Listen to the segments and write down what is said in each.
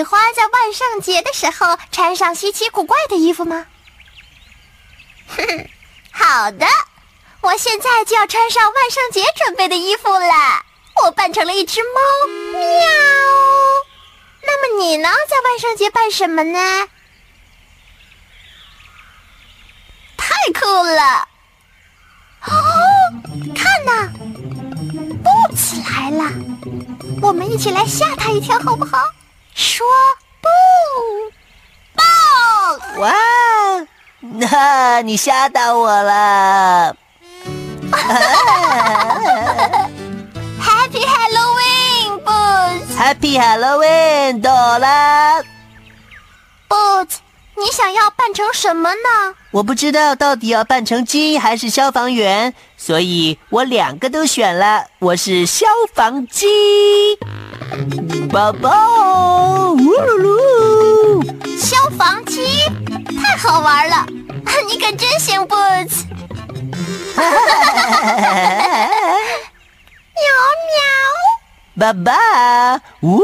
喜欢在万圣节的时候穿上稀奇古怪的衣服吗？哼，好的，我现在就要穿上万圣节准备的衣服了。我扮成了一只猫，喵。那么你呢，在万圣节扮什么呢？太酷了！哦，看呐！不起来了，我们一起来吓他一跳，好不好？说不，不！哇，那你吓到我了！Happy Halloween, Boots！Happy Halloween，朵拉！Boots，你想要扮成什么呢？我不知道到底要扮成鸡还是消防员。所以我两个都选了，我是消防鸡，宝宝，呜噜噜，消防鸡太好玩了，你可真行，Boots，喵喵，爸爸，呜，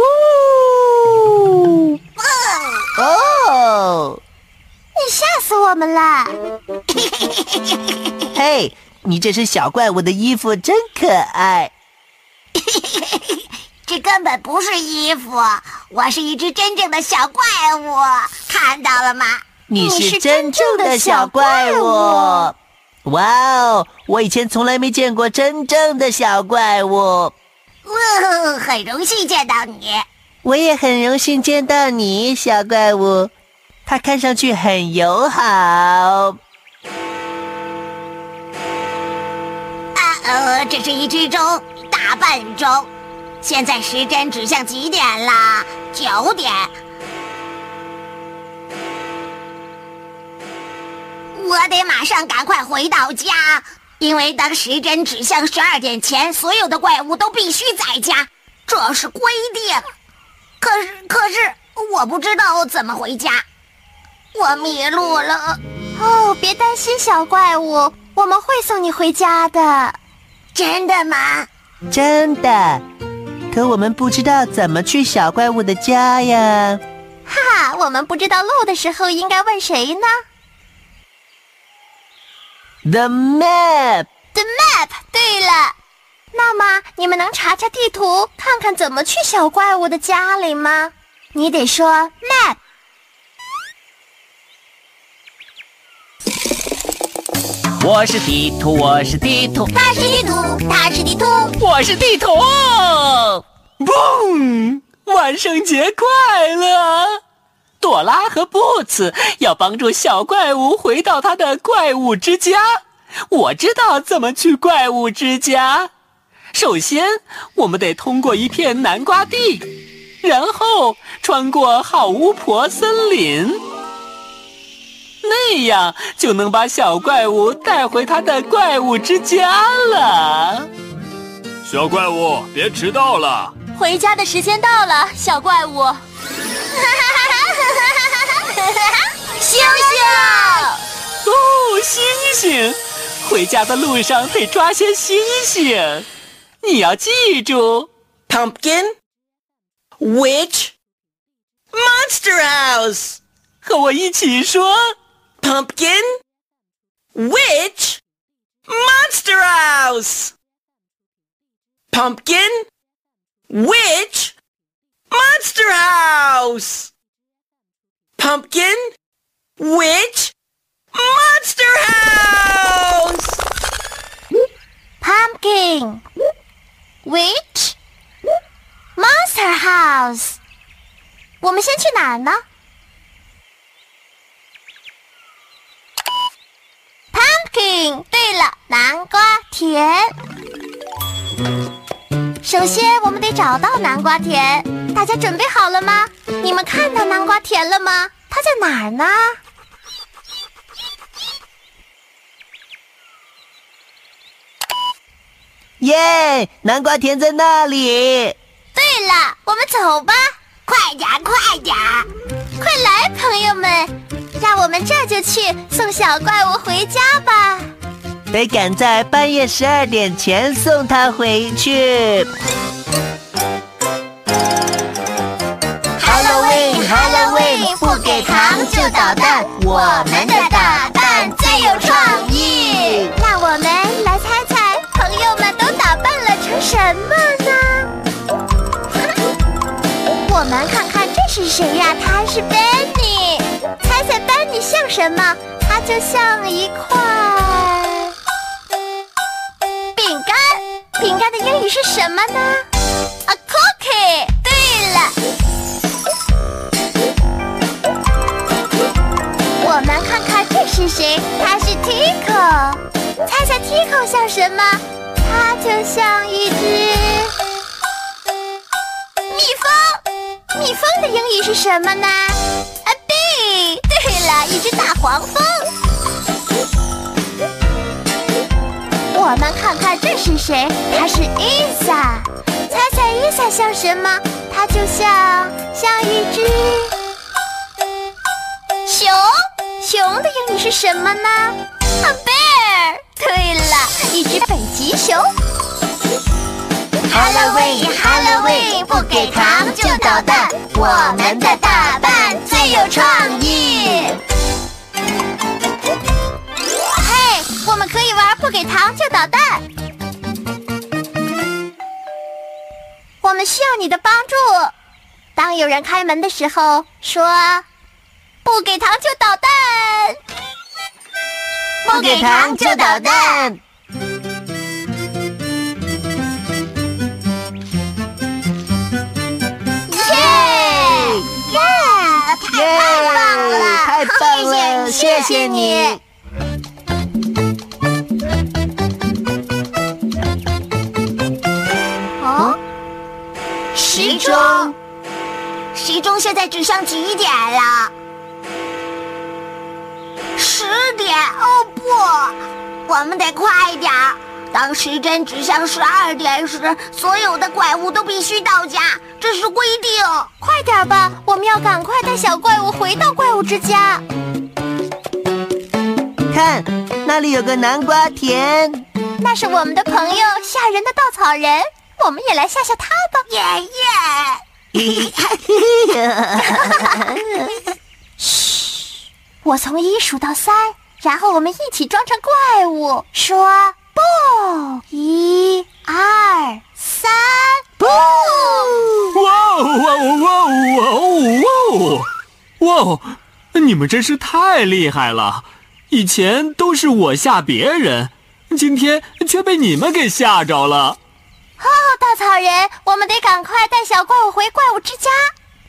哦，你吓死我们了，嘿。你这身小怪物的衣服真可爱，这根本不是衣服，我是一只真正的小怪物，看到了吗？你是真正的小怪物，哇哦！我以前从来没见过真正的小怪物，很荣幸见到你，我也很荣幸见到你，小怪物，它看上去很友好。啊呃，这是一只钟，大笨钟。现在时针指向几点啦？九点。我得马上赶快回到家，因为当时针指向十二点前，所有的怪物都必须在家，这是规定。可是，可是我不知道怎么回家，我迷路了。哦，别担心，小怪物，我们会送你回家的。真的吗？真的，可我们不知道怎么去小怪物的家呀。哈哈，我们不知道路的时候应该问谁呢？The map。The map。对了，那么你们能查查地图，看看怎么去小怪物的家里吗？你得说 map。我是地图，我是地图，他是地图，他是地图，我是地图。嘣！万圣节快乐！朵拉和布茨要帮助小怪物回到他的怪物之家。我知道怎么去怪物之家。首先，我们得通过一片南瓜地，然后穿过好巫婆森林。那样就能把小怪物带回他的怪物之家了。小怪物，别迟到了！回家的时间到了，小怪物。星星，哦，星星！回家的路上得抓些星星。你要记住：pumpkin, witch, monster house。和我一起说。Pumpkin, witch, monster house. Pumpkin, witch, monster house. pumpkin, witch, monster house. Pumpkin, witch, monster house。我们先去哪儿呢 对了，南瓜田。首先，我们得找到南瓜田。大家准备好了吗？你们看到南瓜田了吗？它在哪儿呢？耶！南瓜田在那里。对了，我们走吧，快点，快点，快来，朋友们，让我们这就去送小怪物回家吧。得赶在半夜十二点前送他回去。Halloween，Halloween，不给糖就捣蛋，我们的打扮最有创意。让我们来猜猜，朋友们都打扮了成什么呢？我们看看这是谁呀？他是 Benny。像什么？它就像一块饼干。饼干的英语是什么呢？A cookie。对了，我们看看这是谁？他是 Tico。猜猜 Tico 像什么？它就像一只蜜蜂。蜜蜂的英语是什么呢？A 对了，一只大黄蜂。我们看看这是谁？它是伊萨。猜猜伊萨像什么？它就像像一只熊。熊的英语是什么呢？A bear。对了，一只北极熊。Halloween，Halloween，不给糖就捣蛋，我们的打扮最有创意。嘿，我们可以玩不给糖就捣蛋。我们需要你的帮助。当有人开门的时候，说“不给糖就捣蛋”，不给糖就捣蛋。谢谢你。哦，时钟，时钟现在指向几点了？十点。哦不，我们得快点儿。当时针指向十二点时，所有的怪物都必须到家，这是规定。快点吧，我们要赶快带小怪物回到怪物之家。看，那里有个南瓜田。那是我们的朋友吓人的稻草人，我们也来吓吓他吧。爷爷！嘘，我从一数到三，然后我们一起装成怪物，说不，一、二、三，不！哇哦哇哦哇哦哇哦哇哦！你们真是太厉害了！以前都是我吓别人，今天却被你们给吓着了。哦，稻草人，我们得赶快带小怪物回怪物之家。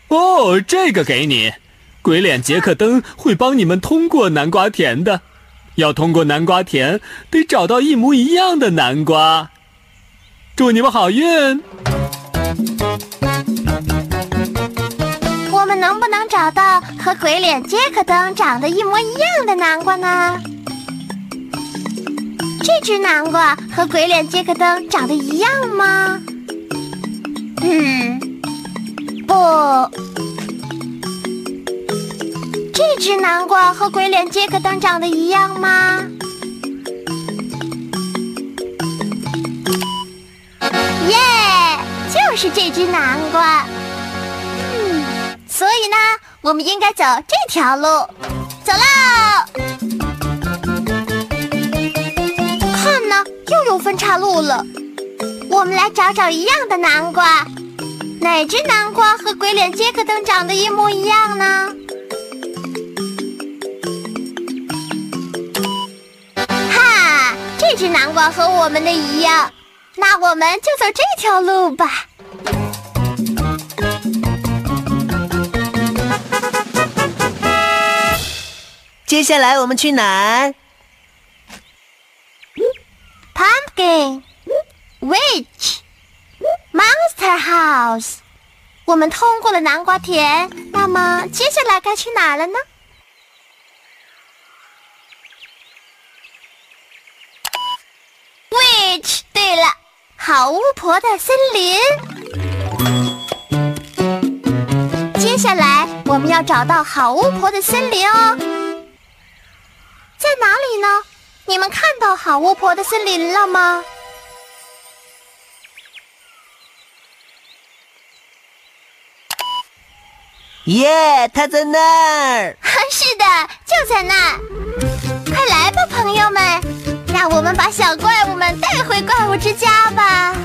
哦，这个给你，鬼脸杰克登会帮你们通过南瓜田的。要通过南瓜田，得找到一模一样的南瓜。祝你们好运！找到和鬼脸杰克登长得一模一样的南瓜呢？这只南瓜和鬼脸杰克登长得一样吗？嗯，不。这只南瓜和鬼脸杰克登长得一样吗？耶，就是这只南瓜。嗯，所以呢，我们应该走这条路，走喽！看呢，又有分岔路了。我们来找找一样的南瓜，哪只南瓜和鬼脸杰克灯长得一模一样呢？哈，这只南瓜和我们的一样，那我们就走这条路吧。接下来我们去哪儿？Pumpkin, Witch, Monster House。我们通过了南瓜田，那么接下来该去哪儿了呢？Witch，对了，好巫婆的森林。接下来我们要找到好巫婆的森林哦，哪里呢？你们看到好巫婆的森林了吗？耶，他在那儿。是的，就在那儿。快来吧，朋友们，让我们把小怪物们带回怪物之家吧。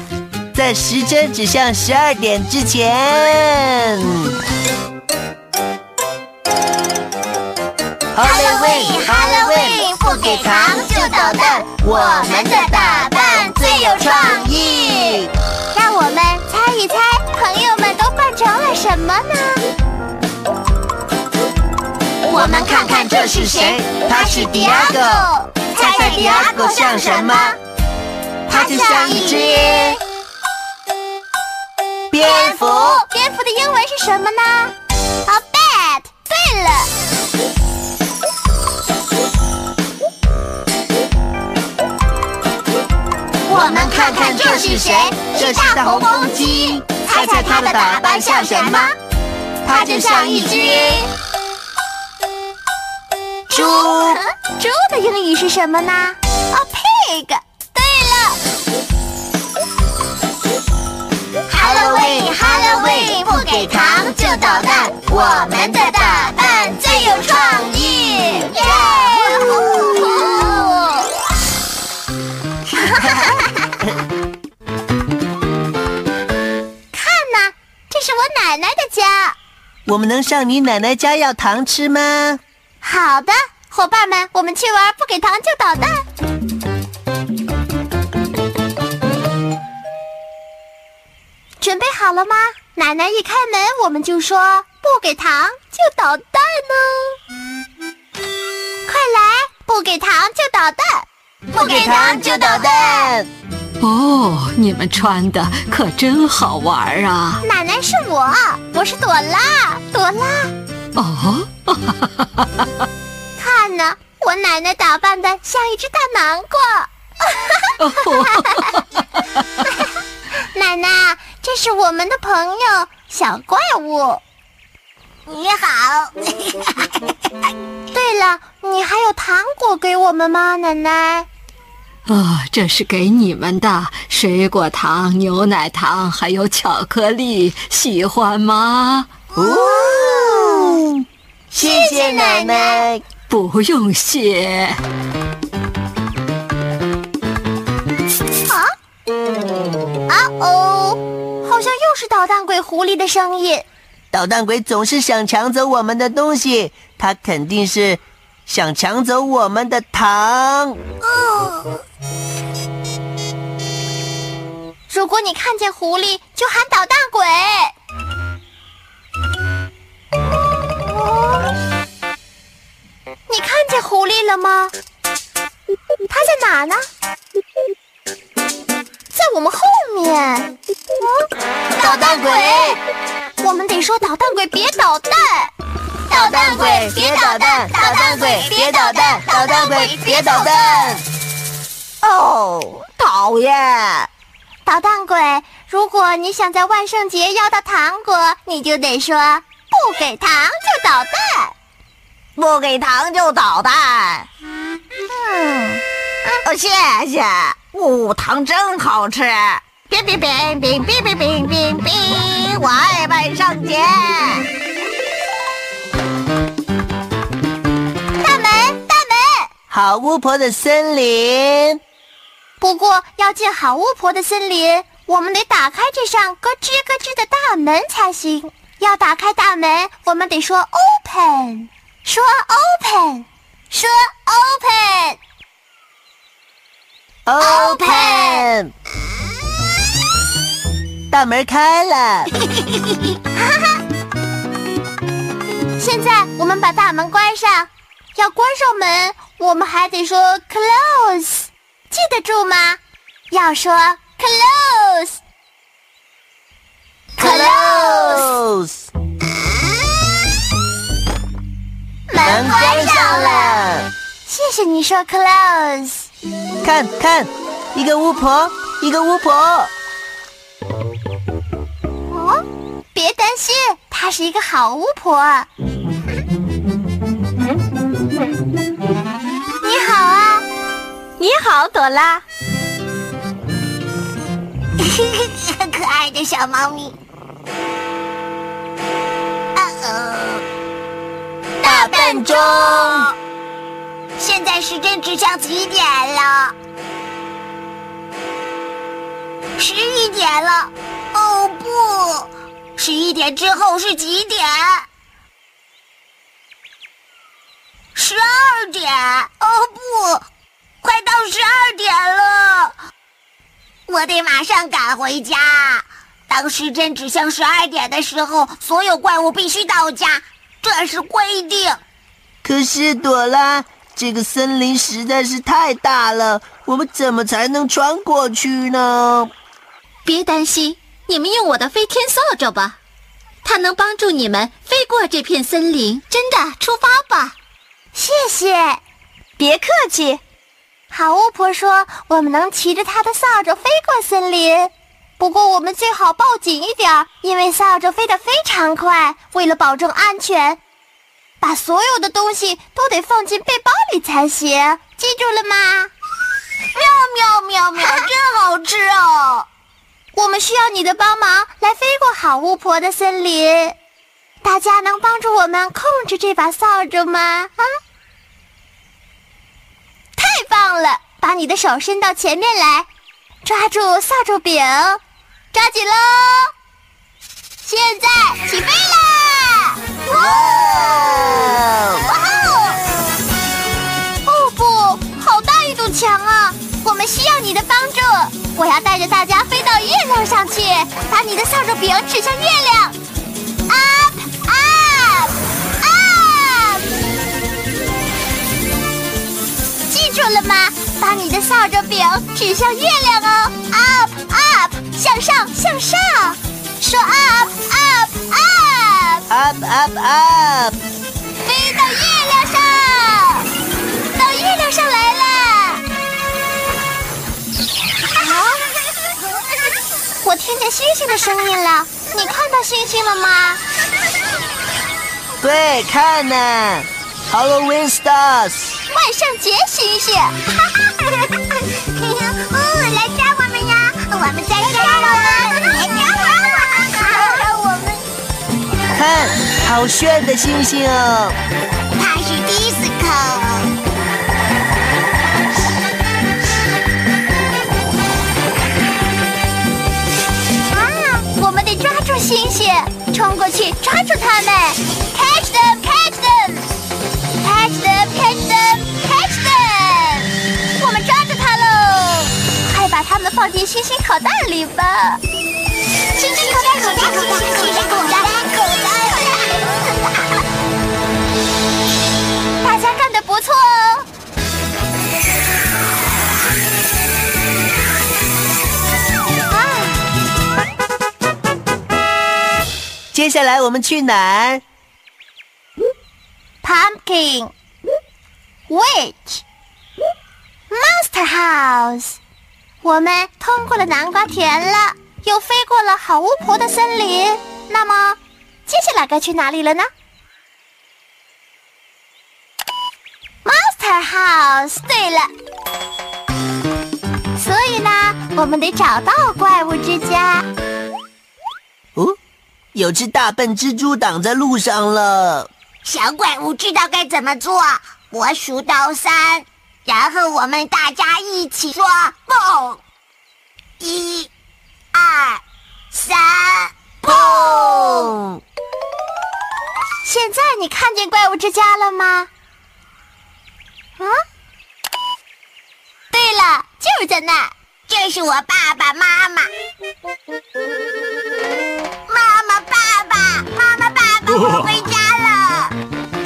在时针指向十二点之前。Halloween，Halloween，不给糖就捣蛋，我们的打扮最有创意。让我们猜一猜，朋友们都扮成了什么呢？我们看看这是谁？他是迪亚狗。猜猜迪亚狗像什么？他就像一只蝙蝠。蝙蝠的英文是什么呢？？A，bat。对了。看看这是谁？这是大红公鸡。猜猜它的打扮像什么？它就像一只猪。猪的英语是什么呢？啊，pig。对了。Halloween，Halloween，不给糖就捣蛋。我们的打扮最有创意。我奶奶的家。我们能上你奶奶家要糖吃吗？好的，伙伴们，我们去玩不给糖就捣蛋。准备好了吗？奶奶一开门，我们就说不给糖就捣蛋呢。快来，不给糖就捣蛋，不给糖就捣蛋。哦，你们穿的可真好玩啊！奶奶是我，我是朵拉，朵拉。哦，看呢，我奶奶打扮的像一只大南瓜。奶奶，这是我们的朋友小怪物。你好。对了，你还有糖果给我们吗，奶奶？啊，这是给你们的水果糖、牛奶糖，还有巧克力，喜欢吗？哦，谢谢奶奶。不用谢。啊哦，好像又是捣蛋鬼狐狸的声音。捣蛋鬼总是想抢走我们的东西，他肯定是想抢走我们的糖。如果你看见狐狸，就喊捣蛋鬼。哦你看见狐狸了吗？它在哪呢？在我们后面。捣蛋鬼，我们得说捣蛋鬼别捣蛋。捣蛋鬼别捣蛋，捣蛋鬼别捣蛋，捣蛋鬼别捣蛋。哦，讨厌！捣蛋鬼，如果你想在万圣节要到糖果，你就得说不给糖就捣蛋。不给糖就捣蛋。嗯，哦，谢谢。哦，糖真好吃。冰冰冰冰冰冰冰冰冰，我爱万圣节。大门，大门。好巫婆的森林，不过要进好巫婆的森林，我们得打开这扇咯吱咯吱的大门才行。要打开大门，我们得说 open，说 open，说 open。Open，大门开了。现在我们把大门关上。要关上门，我们还得说 close，记得住吗？要说 close。Close，门关上了。谢谢你说 close。看看，一个巫婆，一个巫婆。别担心，她是一个好巫婆。你好啊，你好，朵拉。可爱的小猫咪。啊哦大笨钟，现在时针指向几点了？十一点了。哦不，十一点之后是几点？十二点。哦不，快到十二点了。我得马上赶回家。当时针指向十二点的时候，所有怪物必须到家，这是规定。可是朵拉，这个森林实在是太大了，我们怎么才能穿过去呢？别担心，你们用我的飞天扫帚吧，它能帮助你们飞过这片森林。真的，出发吧！谢谢，别客气。好巫婆说我们能骑着她的扫帚飞过森林，不过我们最好抱紧一点，因为扫帚飞得非常快。为了保证安全，把所有的东西都得放进背包里才行，记住了吗？喵喵喵喵，真好吃哦！我们需要你的帮忙来飞过好巫婆的森林。大家能帮助我们控制这把扫帚吗？啊！太棒了！把你的手伸到前面来，抓住扫帚柄，抓紧喽！现在起飞啦！哇指向月亮。Up up up！记住了吗？把你的扫帚柄指向月亮哦。Up up，向上向上，说 up up up，Up up up！飞到月亮上，到月亮上来了。啊！我听见星星的声音了，你看到星星了吗？对，看呢，Halloween stars。万圣节星星。哦，来抓我们呀！我们在这儿了，来抓我们！我们看，好炫的星星哦！它是 disco。星星，冲过去抓住他们！Catch them! Catch them! Catch them! Catch them! Catch them! 我们抓住他喽！快把他们放进星星口袋里吧！星星口袋，口袋，口袋，星星口袋，口袋。接下来我们去哪儿？，Pumpkin Witch Monster House，我们通过了南瓜田了，又飞过了好巫婆的森林。那么，接下来该去哪里了呢？Monster House。对了，所以呢，我们得找到怪物之家。有只大笨蜘蛛挡在路上了。小怪物知道该怎么做，我数到三，然后我们大家一起说“蹦”，一、二、三，蹦！现在你看见怪物之家了吗？啊？对了，就是在那。这是我爸爸妈妈。妈妈，爸爸，我回家了。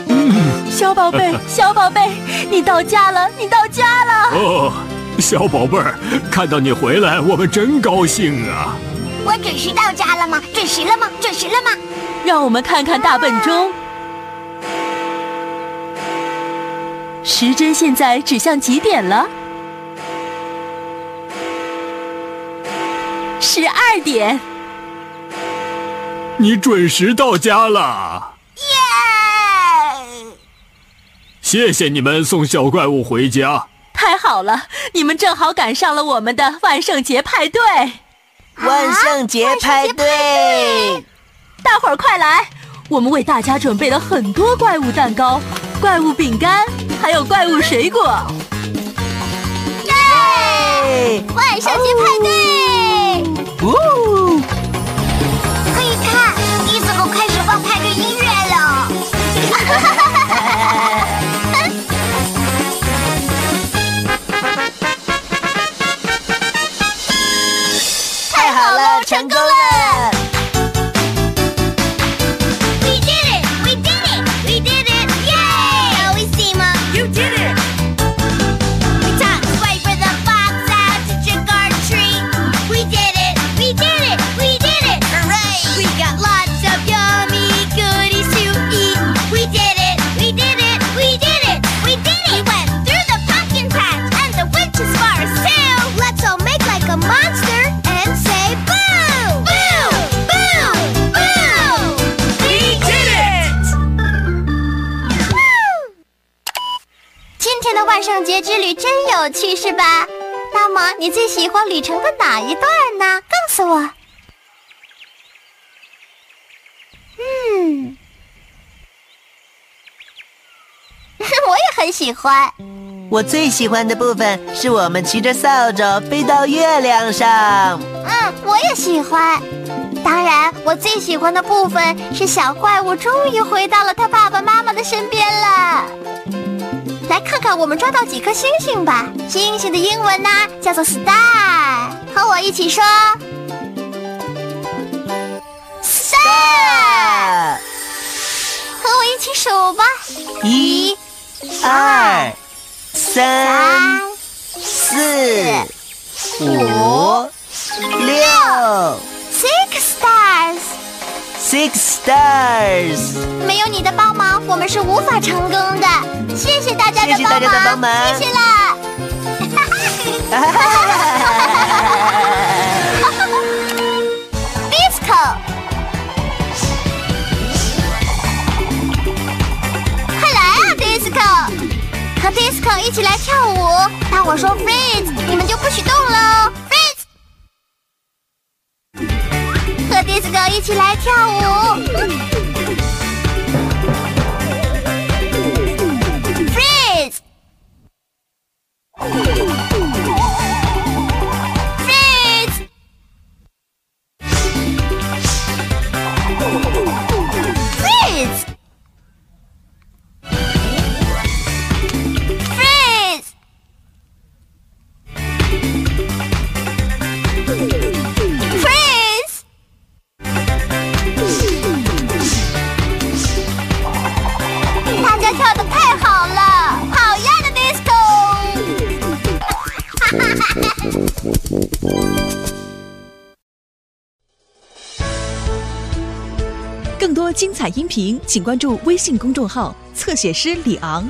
嗯小宝贝，小宝贝，你到家了，你到家了。哦，小宝贝儿，看到你回来，我们真高兴啊！我准时到家了吗？准时了吗？准时了吗？让我们看看大笨钟，时针现在指向几点了？十二点。你准时到家了，耶！谢谢你们送小怪物回家。太好了，你们正好赶上了我们的万圣节派对，万圣节派对，大伙儿快来！我们为大家准备了很多怪物蛋糕、怪物饼干，还有怪物水果。耶！万圣节派对，呜！趣，是吧？那么你最喜欢旅程的哪一段呢？告诉我。嗯，我也很喜欢。我最喜欢的部分是我们骑着扫帚飞到月亮上。嗯，我也喜欢。当然，我最喜欢的部分是小怪物终于回到了他爸爸妈妈的身边了。来看看我们抓到几颗星星吧。星星的英文呢叫做 star，和我一起说 star，啊！和我一起数吧。一、二、三、四、五、stars。没有你的帮忙，我们是无法成功的。谢谢大家的帮忙谢谢大家的帮忙谢谢啦。disco，快来啊，disco！和 disco 一起来跳舞。当我说 freeze，你们就不许动喽，freeze！和 disco 一起来跳舞。请关注微信公众号“侧写师李昂”。